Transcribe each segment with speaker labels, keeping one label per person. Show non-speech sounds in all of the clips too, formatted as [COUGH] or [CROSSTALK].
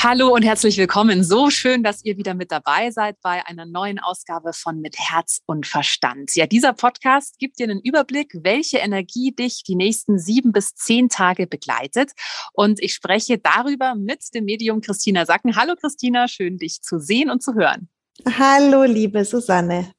Speaker 1: Hallo und herzlich willkommen. So schön, dass ihr wieder mit dabei seid bei einer neuen Ausgabe von Mit Herz und Verstand. Ja, dieser Podcast gibt dir einen Überblick, welche Energie dich die nächsten sieben bis zehn Tage begleitet. Und ich spreche darüber mit dem Medium Christina Sacken. Hallo Christina, schön dich zu sehen und zu hören.
Speaker 2: Hallo, liebe Susanne.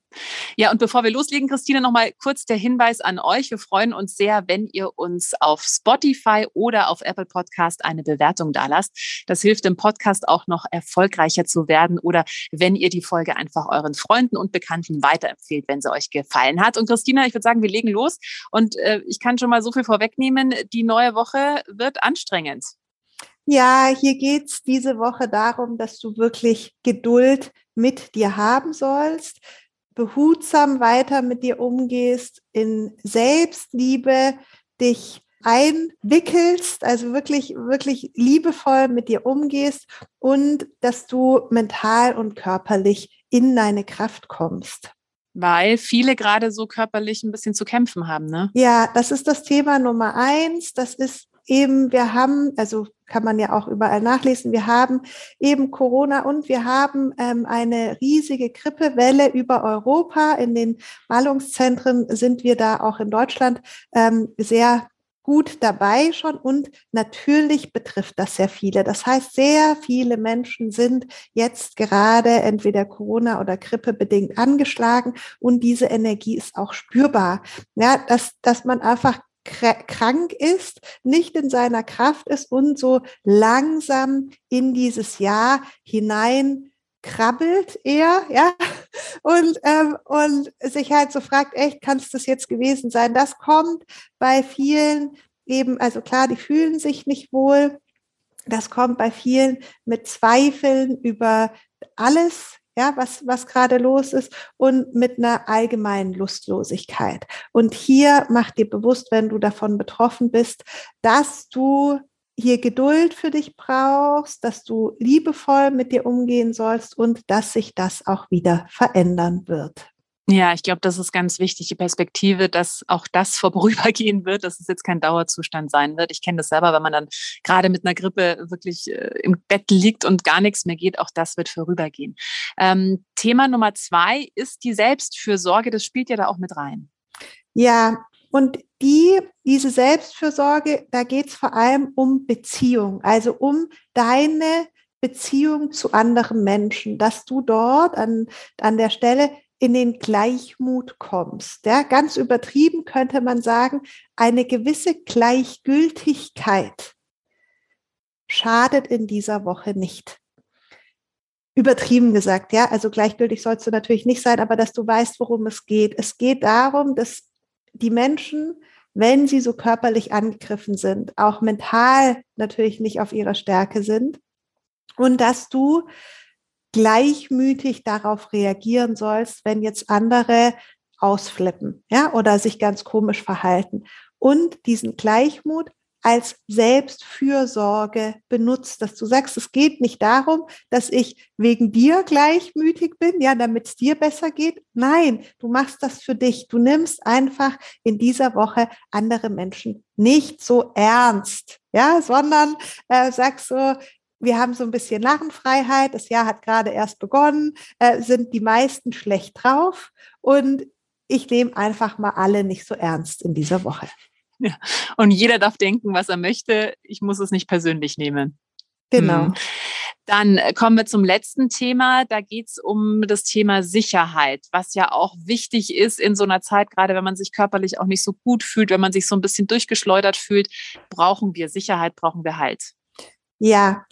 Speaker 1: Ja, und bevor wir loslegen, Christine, noch mal kurz der Hinweis an euch. Wir freuen uns sehr, wenn ihr uns auf Spotify oder auf Apple Podcast eine Bewertung dalasst. Das hilft dem Podcast auch noch erfolgreicher zu werden oder wenn ihr die Folge einfach euren Freunden und Bekannten weiterempfehlt, wenn sie euch gefallen hat. Und Christina, ich würde sagen, wir legen los. Und äh, ich kann schon mal so viel vorwegnehmen. Die neue Woche wird anstrengend.
Speaker 2: Ja, hier geht's diese Woche darum, dass du wirklich Geduld mit dir haben sollst, behutsam weiter mit dir umgehst, in Selbstliebe dich einwickelst, also wirklich, wirklich liebevoll mit dir umgehst und dass du mental und körperlich in deine Kraft kommst.
Speaker 1: Weil viele gerade so körperlich ein bisschen zu kämpfen haben, ne?
Speaker 2: Ja, das ist das Thema Nummer eins. Das ist eben, wir haben, also kann man ja auch überall nachlesen, wir haben eben Corona und wir haben ähm, eine riesige Grippewelle über Europa. In den Ballungszentren sind wir da auch in Deutschland ähm, sehr gut dabei schon und natürlich betrifft das sehr viele. Das heißt, sehr viele Menschen sind jetzt gerade entweder Corona oder Grippe bedingt angeschlagen und diese Energie ist auch spürbar. Ja, dass, dass man einfach krank ist, nicht in seiner Kraft ist und so langsam in dieses Jahr hinein krabbelt er, ja, [LAUGHS] und, ähm, und sich halt so fragt, echt, kann es das jetzt gewesen sein? Das kommt bei vielen eben, also klar, die fühlen sich nicht wohl. Das kommt bei vielen mit Zweifeln über alles, ja, was, was gerade los ist und mit einer allgemeinen Lustlosigkeit. Und hier mach dir bewusst, wenn du davon betroffen bist, dass du hier Geduld für dich brauchst, dass du liebevoll mit dir umgehen sollst und dass sich das auch wieder verändern wird.
Speaker 1: Ja, ich glaube, das ist ganz wichtig, die Perspektive, dass auch das vorübergehen wird, dass es jetzt kein Dauerzustand sein wird. Ich kenne das selber, wenn man dann gerade mit einer Grippe wirklich äh, im Bett liegt und gar nichts mehr geht, auch das wird vorübergehen. Ähm, Thema Nummer zwei ist die Selbstfürsorge. Das spielt ja da auch mit rein.
Speaker 2: Ja, und die, diese Selbstfürsorge, da geht es vor allem um Beziehung, also um deine Beziehung zu anderen Menschen, dass du dort an, an der Stelle in den Gleichmut kommst. Ja, ganz übertrieben könnte man sagen, eine gewisse Gleichgültigkeit schadet in dieser Woche nicht. Übertrieben gesagt, ja, also gleichgültig sollst du natürlich nicht sein, aber dass du weißt, worum es geht. Es geht darum, dass die Menschen, wenn sie so körperlich angegriffen sind, auch mental natürlich nicht auf ihrer Stärke sind und dass du gleichmütig darauf reagieren sollst, wenn jetzt andere ausflippen, ja, oder sich ganz komisch verhalten. Und diesen Gleichmut als Selbstfürsorge benutzt, dass du sagst, es geht nicht darum, dass ich wegen dir gleichmütig bin, ja, damit es dir besser geht. Nein, du machst das für dich. Du nimmst einfach in dieser Woche andere Menschen nicht so ernst, ja, sondern äh, sagst so, wir haben so ein bisschen Narrenfreiheit, das Jahr hat gerade erst begonnen, äh, sind die meisten schlecht drauf und ich nehme einfach mal alle nicht so ernst in dieser Woche.
Speaker 1: Ja. Und jeder darf denken, was er möchte. Ich muss es nicht persönlich nehmen.
Speaker 2: Genau. Hm.
Speaker 1: Dann äh, kommen wir zum letzten Thema. Da geht es um das Thema Sicherheit, was ja auch wichtig ist in so einer Zeit, gerade wenn man sich körperlich auch nicht so gut fühlt, wenn man sich so ein bisschen durchgeschleudert fühlt, brauchen wir Sicherheit, brauchen wir Halt.
Speaker 2: Ja,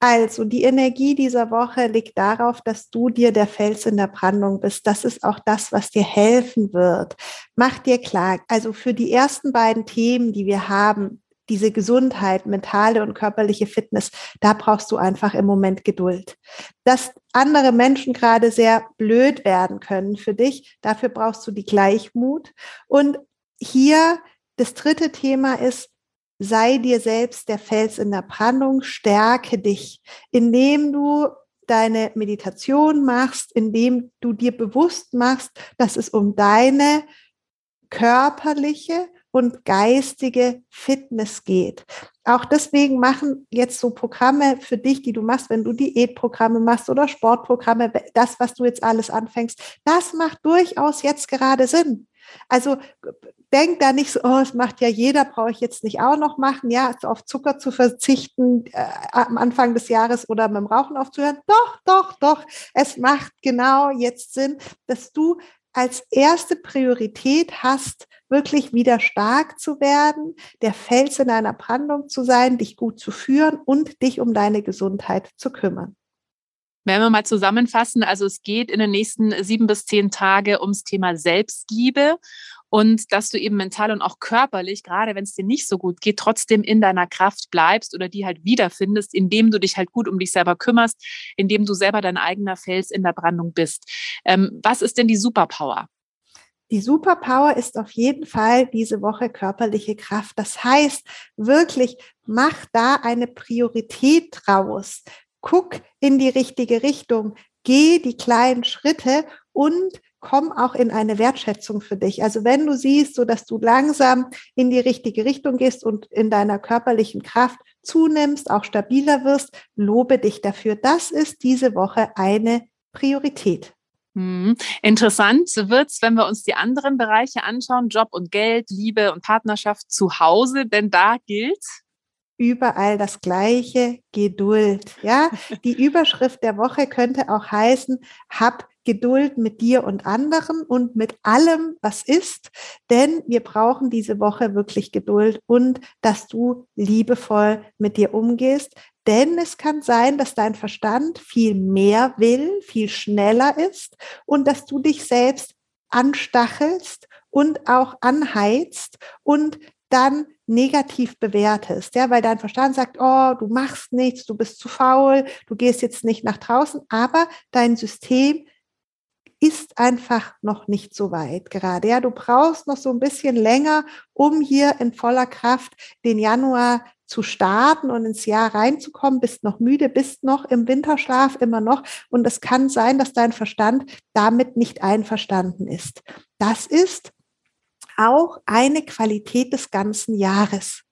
Speaker 2: also die Energie dieser Woche liegt darauf, dass du dir der Fels in der Brandung bist. Das ist auch das, was dir helfen wird. Mach dir klar, also für die ersten beiden Themen, die wir haben, diese Gesundheit, mentale und körperliche Fitness, da brauchst du einfach im Moment Geduld. Dass andere Menschen gerade sehr blöd werden können für dich, dafür brauchst du die Gleichmut. Und hier das dritte Thema ist, sei dir selbst der Fels in der Brandung, stärke dich, indem du deine Meditation machst, indem du dir bewusst machst, dass es um deine körperliche und geistige Fitness geht. Auch deswegen machen jetzt so Programme für dich, die du machst, wenn du Diätprogramme machst oder Sportprogramme, das, was du jetzt alles anfängst, das macht durchaus jetzt gerade Sinn. Also denk da nicht so, oh, es macht ja jeder, brauche ich jetzt nicht auch noch machen, ja, auf Zucker zu verzichten äh, am Anfang des Jahres oder mit dem Rauchen aufzuhören. Doch, doch, doch, es macht genau jetzt Sinn, dass du als erste Priorität hast, wirklich wieder stark zu werden, der Fels in einer Brandung zu sein, dich gut zu führen und dich um deine Gesundheit zu kümmern.
Speaker 1: Wenn wir mal zusammenfassen, also es geht in den nächsten sieben bis zehn Tage ums Thema Selbstliebe und dass du eben mental und auch körperlich, gerade wenn es dir nicht so gut geht, trotzdem in deiner Kraft bleibst oder die halt wiederfindest, indem du dich halt gut um dich selber kümmerst, indem du selber dein eigener Fels in der Brandung bist. Ähm, was ist denn die Superpower?
Speaker 2: Die Superpower ist auf jeden Fall diese Woche körperliche Kraft. Das heißt, wirklich mach da eine Priorität draus guck in die richtige Richtung, geh die kleinen Schritte und komm auch in eine Wertschätzung für dich. Also wenn du siehst, so dass du langsam in die richtige Richtung gehst und in deiner körperlichen Kraft zunimmst, auch stabiler wirst, lobe dich dafür. Das ist diese Woche eine Priorität.
Speaker 1: Hm. Interessant wird's, wenn wir uns die anderen Bereiche anschauen, Job und Geld, Liebe und Partnerschaft zu Hause, denn da gilt,
Speaker 2: überall das gleiche Geduld. Ja, [LAUGHS] die Überschrift der Woche könnte auch heißen, hab Geduld mit dir und anderen und mit allem, was ist, denn wir brauchen diese Woche wirklich Geduld und dass du liebevoll mit dir umgehst, denn es kann sein, dass dein Verstand viel mehr will, viel schneller ist und dass du dich selbst anstachelst und auch anheizt und dann negativ bewertest, ja, weil dein Verstand sagt, oh, du machst nichts, du bist zu faul, du gehst jetzt nicht nach draußen, aber dein System ist einfach noch nicht so weit gerade. Ja, du brauchst noch so ein bisschen länger, um hier in voller Kraft den Januar zu starten und ins Jahr reinzukommen, bist noch müde, bist noch im Winterschlaf immer noch. Und es kann sein, dass dein Verstand damit nicht einverstanden ist. Das ist auch eine Qualität des ganzen Jahres.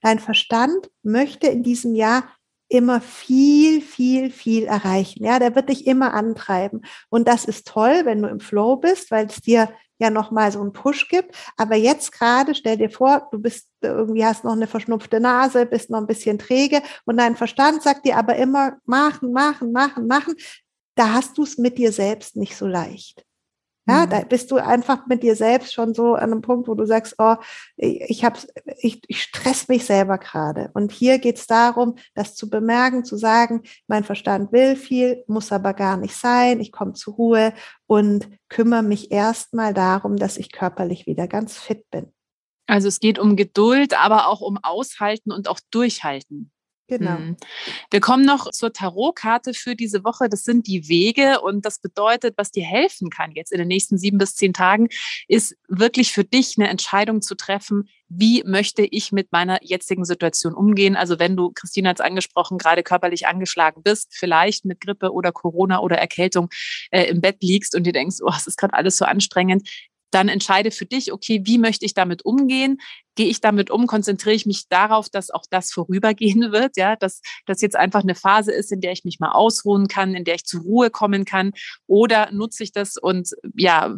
Speaker 2: Dein Verstand möchte in diesem Jahr immer viel, viel, viel erreichen. Ja, der wird dich immer antreiben. Und das ist toll, wenn du im Flow bist, weil es dir ja nochmal so einen Push gibt. Aber jetzt gerade stell dir vor, du bist irgendwie hast noch eine verschnupfte Nase, bist noch ein bisschen träge und dein Verstand sagt dir aber immer machen, machen, machen, machen. Da hast du es mit dir selbst nicht so leicht. Ja, mhm. da bist du einfach mit dir selbst schon so an einem Punkt, wo du sagst, oh, ich hab's, ich, ich stress mich selber gerade. Und hier geht es darum, das zu bemerken, zu sagen, mein Verstand will viel, muss aber gar nicht sein. Ich komme zur Ruhe und kümmere mich erstmal darum, dass ich körperlich wieder ganz fit bin.
Speaker 1: Also es geht um Geduld, aber auch um Aushalten und auch Durchhalten.
Speaker 2: Genau. Mhm.
Speaker 1: Wir kommen noch zur Tarotkarte für diese Woche. Das sind die Wege und das bedeutet, was dir helfen kann jetzt in den nächsten sieben bis zehn Tagen, ist wirklich für dich eine Entscheidung zu treffen, wie möchte ich mit meiner jetzigen Situation umgehen? Also wenn du, Christina hat es angesprochen, gerade körperlich angeschlagen bist, vielleicht mit Grippe oder Corona oder Erkältung äh, im Bett liegst und dir denkst, oh, es ist gerade alles so anstrengend, dann entscheide für dich, okay, wie möchte ich damit umgehen? Gehe ich damit um? Konzentriere ich mich darauf, dass auch das vorübergehen [LAUGHS] wird, ja, dass das jetzt einfach eine Phase ist, in der ich mich mal ausruhen kann, in der ich zur Ruhe kommen kann? Oder nutze ich das und ja,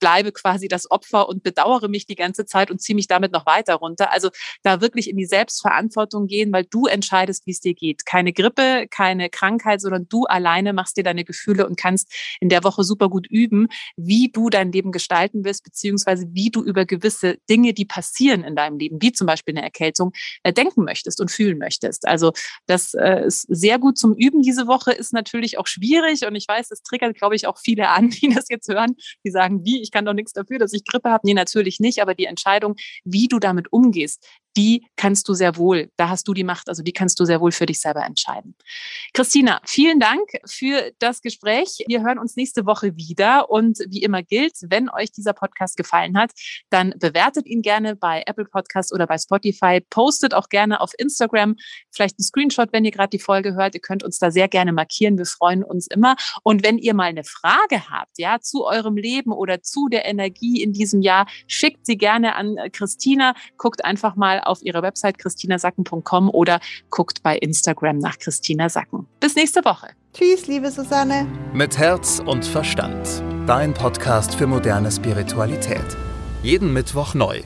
Speaker 1: bleibe quasi das Opfer und bedauere mich die ganze Zeit und ziehe mich damit noch weiter runter. Also da wirklich in die Selbstverantwortung gehen, weil du entscheidest, wie es dir geht. Keine Grippe, keine Krankheit, sondern du alleine machst dir deine Gefühle und kannst in der Woche super gut üben, wie du dein Leben gestalten willst, beziehungsweise wie du über gewisse Dinge, die passieren in deinem Leben, wie zum Beispiel eine Erkältung, äh, denken möchtest und fühlen möchtest. Also das äh, ist sehr gut zum Üben diese Woche, ist natürlich auch schwierig und ich weiß, das triggert, glaube ich, auch viele an, [LAUGHS] die das jetzt hören, die sagen, wie, ich ich kann doch nichts dafür, dass ich Grippe habe. Nee, natürlich nicht, aber die Entscheidung, wie du damit umgehst, die kannst du sehr wohl, da hast du die Macht, also die kannst du sehr wohl für dich selber entscheiden. Christina, vielen Dank für das Gespräch. Wir hören uns nächste Woche wieder und wie immer gilt, wenn euch dieser Podcast gefallen hat, dann bewertet ihn gerne bei Apple Podcast oder bei Spotify, postet auch gerne auf Instagram vielleicht einen Screenshot, wenn ihr gerade die Folge hört. Ihr könnt uns da sehr gerne markieren. Wir freuen uns immer. Und wenn ihr mal eine Frage habt, ja, zu eurem Leben oder zu der Energie in diesem Jahr, schickt sie gerne an Christina. Guckt einfach mal auf ihre Website christinasacken.com oder guckt bei Instagram nach Christina Sacken. Bis nächste Woche.
Speaker 2: Tschüss, liebe Susanne.
Speaker 3: Mit Herz und Verstand. Dein Podcast für moderne Spiritualität. Jeden Mittwoch neu.